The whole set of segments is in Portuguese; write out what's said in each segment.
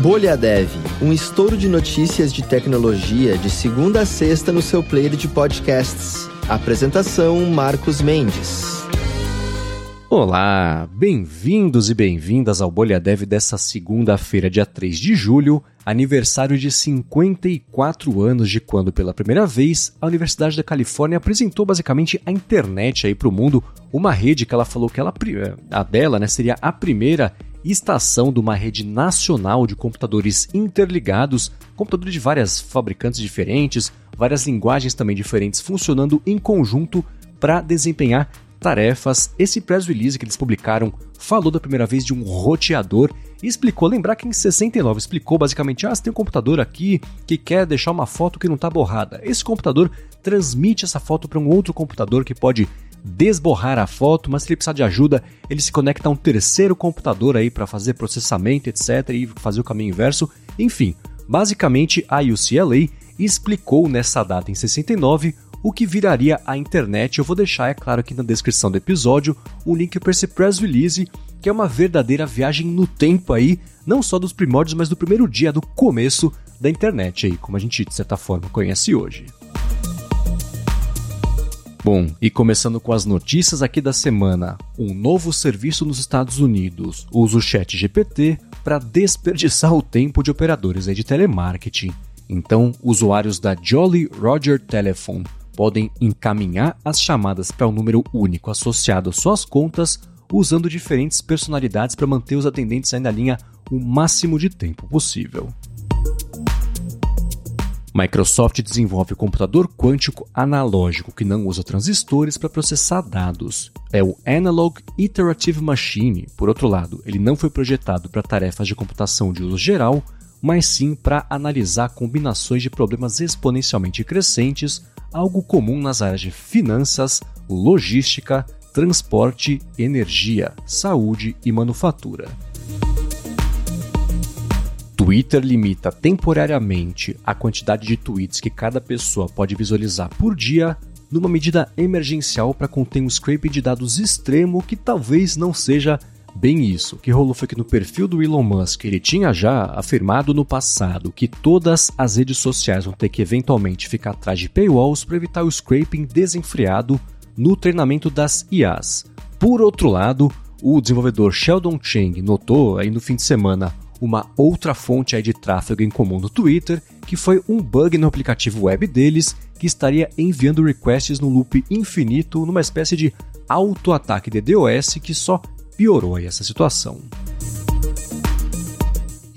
Bolha Dev, um estouro de notícias de tecnologia de segunda a sexta no seu player de podcasts. Apresentação Marcos Mendes. Olá, bem-vindos e bem-vindas ao Bolha Dev dessa segunda-feira, dia 3 de julho, aniversário de 54 anos de quando, pela primeira vez, a Universidade da Califórnia apresentou basicamente a internet aí para o mundo, uma rede que ela falou que ela, a dela né, seria a primeira estação de uma rede nacional de computadores interligados, computadores de várias fabricantes diferentes, várias linguagens também diferentes funcionando em conjunto para desempenhar tarefas. Esse press release que eles publicaram falou da primeira vez de um roteador e explicou, lembrar que em 69 explicou basicamente, ah, você tem um computador aqui que quer deixar uma foto que não está borrada. Esse computador transmite essa foto para um outro computador que pode desborrar a foto, mas se ele precisar de ajuda, ele se conecta a um terceiro computador aí para fazer processamento, etc, e fazer o caminho inverso. Enfim, basicamente a UCLA explicou nessa data em 69 o que viraria a internet. Eu vou deixar, é claro, aqui na descrição do episódio o link para esse press release, que é uma verdadeira viagem no tempo aí, não só dos primórdios, mas do primeiro dia do começo da internet aí, como a gente de certa forma conhece hoje. Bom, e começando com as notícias aqui da semana, um novo serviço nos Estados Unidos usa o Chat GPT para desperdiçar o tempo de operadores de telemarketing. Então, usuários da Jolly Roger Telephone podem encaminhar as chamadas para um número único associado às suas contas, usando diferentes personalidades para manter os atendentes aí na linha o máximo de tempo possível. Microsoft desenvolve o computador quântico analógico que não usa transistores para processar dados. É o Analog Iterative Machine. Por outro lado, ele não foi projetado para tarefas de computação de uso geral, mas sim para analisar combinações de problemas exponencialmente crescentes algo comum nas áreas de finanças, logística, transporte, energia, saúde e manufatura. Twitter limita temporariamente a quantidade de tweets que cada pessoa pode visualizar por dia numa medida emergencial para conter um scraping de dados extremo que talvez não seja Bem isso, o que rolou foi que no perfil do Elon Musk ele tinha já afirmado no passado que todas as redes sociais vão ter que eventualmente ficar atrás de paywalls para evitar o scraping desenfreado no treinamento das IAs. Por outro lado, o desenvolvedor Sheldon Chang notou aí no fim de semana uma outra fonte aí de tráfego em comum no Twitter, que foi um bug no aplicativo web deles que estaria enviando requests no loop infinito numa espécie de auto-ataque de DOS que só piorou essa situação.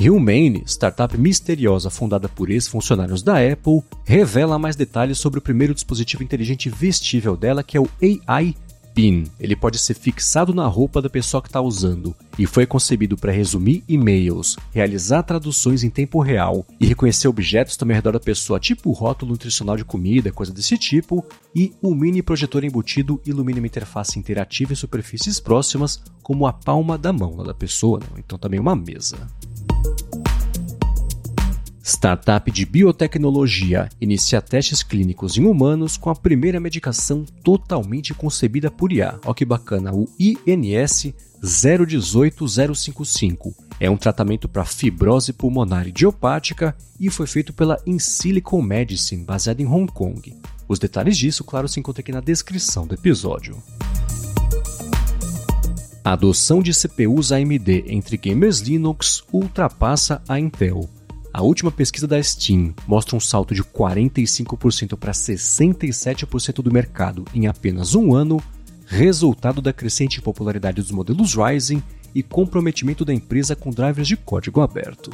Humane, startup misteriosa fundada por ex-funcionários da Apple, revela mais detalhes sobre o primeiro dispositivo inteligente vestível dela, que é o AI PIN. Ele pode ser fixado na roupa da pessoa que está usando e foi concebido para resumir e-mails, realizar traduções em tempo real e reconhecer objetos também ao redor da pessoa, tipo rótulo nutricional de comida, coisa desse tipo. E o mini projetor embutido ilumina uma interface interativa em superfícies próximas, como a palma da mão da pessoa, né? então também uma mesa. Startup de biotecnologia inicia testes clínicos em humanos com a primeira medicação totalmente concebida por IA. Olha que bacana, o INS 018055. É um tratamento para fibrose pulmonar idiopática e foi feito pela Insilicon Medicine, baseada em Hong Kong. Os detalhes disso, claro, se encontram aqui na descrição do episódio. A adoção de CPUs AMD entre gamers Linux ultrapassa a Intel. A última pesquisa da Steam mostra um salto de 45% para 67% do mercado em apenas um ano, resultado da crescente popularidade dos modelos Ryzen e comprometimento da empresa com drivers de código aberto.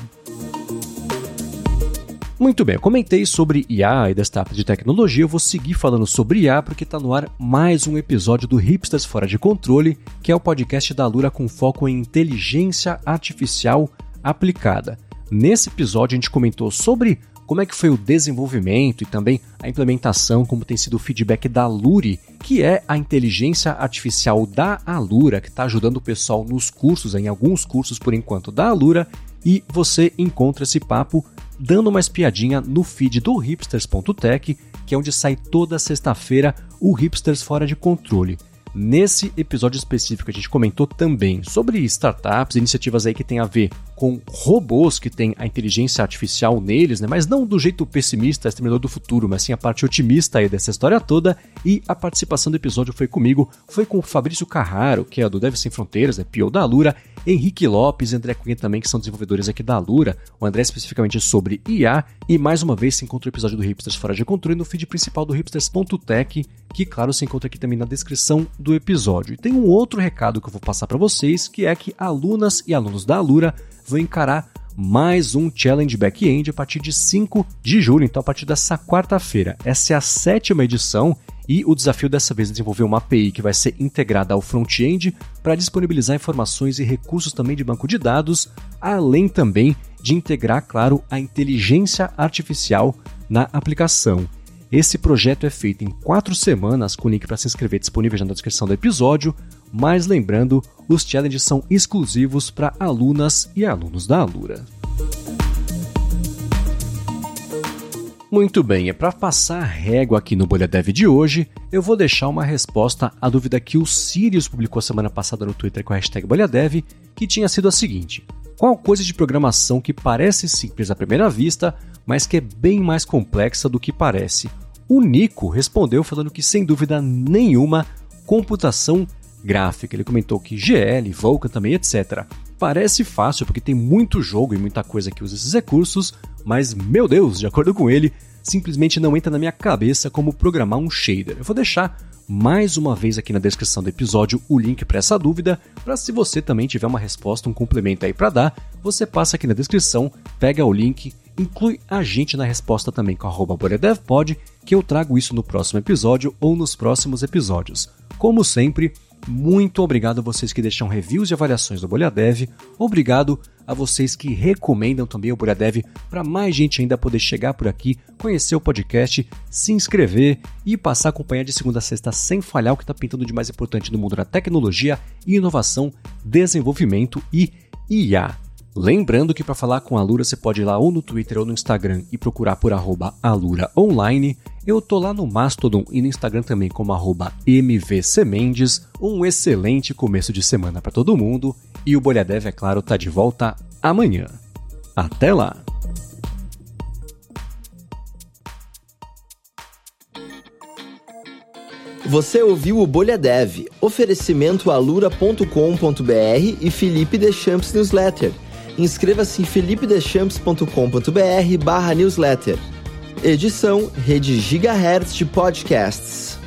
Muito bem, eu comentei sobre IA e destaques de tecnologia, eu vou seguir falando sobre IA porque está no ar mais um episódio do Hipsters Fora de Controle, que é o podcast da Lura com foco em inteligência artificial aplicada. Nesse episódio a gente comentou sobre como é que foi o desenvolvimento e também a implementação, como tem sido o feedback da Luri, que é a inteligência artificial da Alura, que está ajudando o pessoal nos cursos, em alguns cursos por enquanto da Alura, e você encontra esse papo dando uma espiadinha no feed do hipsters.tech, que é onde sai toda sexta-feira o Hipsters Fora de Controle. Nesse episódio específico, a gente comentou também sobre startups, iniciativas aí que tem a ver com robôs que têm a inteligência artificial neles, né? Mas não do jeito pessimista, exterminador do futuro, mas sim a parte otimista aí dessa história toda. E a participação do episódio foi comigo, foi com o Fabrício Carraro, que é do Deve Sem Fronteiras, é PO da Lura, Henrique Lopes André Cunha também, que são desenvolvedores aqui da Lura. O André especificamente sobre IA. E mais uma vez se encontra o episódio do Hipsters Fora de Controle no feed principal do hipsters.tech, que claro se encontra aqui também na descrição do episódio. E tem um outro recado que eu vou passar para vocês, que é que alunas e alunos da Alura vão encarar mais um Challenge Back-End a partir de 5 de julho, então a partir dessa quarta-feira. Essa é a sétima edição e o desafio dessa vez é desenvolver uma API que vai ser integrada ao front-end para disponibilizar informações e recursos também de banco de dados, além também de integrar, claro, a inteligência artificial na aplicação. Esse projeto é feito em quatro semanas, com o link para se inscrever disponível já na descrição do episódio. Mas lembrando, os challenges são exclusivos para alunas e alunos da Alura. Muito bem, é para passar régua aqui no Bolha Dev de hoje, eu vou deixar uma resposta à dúvida que o Sirius publicou semana passada no Twitter com a hashtag BolhaDev, que tinha sido a seguinte: qual coisa de programação que parece simples à primeira vista, mas que é bem mais complexa do que parece? O Nico respondeu falando que sem dúvida nenhuma, computação gráfica. Ele comentou que GL, Vulkan também, etc. Parece fácil porque tem muito jogo e muita coisa que usa esses recursos, mas meu Deus, de acordo com ele, simplesmente não entra na minha cabeça como programar um shader. Eu vou deixar mais uma vez aqui na descrição do episódio o link para essa dúvida, para se você também tiver uma resposta, um complemento aí para dar, você passa aqui na descrição, pega o link, inclui a gente na resposta também com arroba BolhaDevPod, que eu trago isso no próximo episódio ou nos próximos episódios. Como sempre, muito obrigado a vocês que deixam reviews e avaliações do Bolha Dev. Obrigado a vocês que recomendam também o Bolha Dev para mais gente ainda poder chegar por aqui, conhecer o podcast, se inscrever e passar a acompanhar de segunda a sexta sem falhar o que está pintando de mais importante no mundo da tecnologia, inovação, desenvolvimento e IA. Lembrando que para falar com a Lura você pode ir lá ou no Twitter ou no Instagram e procurar por aluraonline. Eu tô lá no Mastodon e no Instagram também como mvcmendes. Um excelente começo de semana para todo mundo e o Bolhadev, é claro, tá de volta amanhã. Até lá! Você ouviu o Bolha Dev, oferecimento alura.com.br e Felipe Deschamps Newsletter. Inscreva-se em felipedeschamps.com.br barra newsletter. Edição Rede Gigahertz de Podcasts.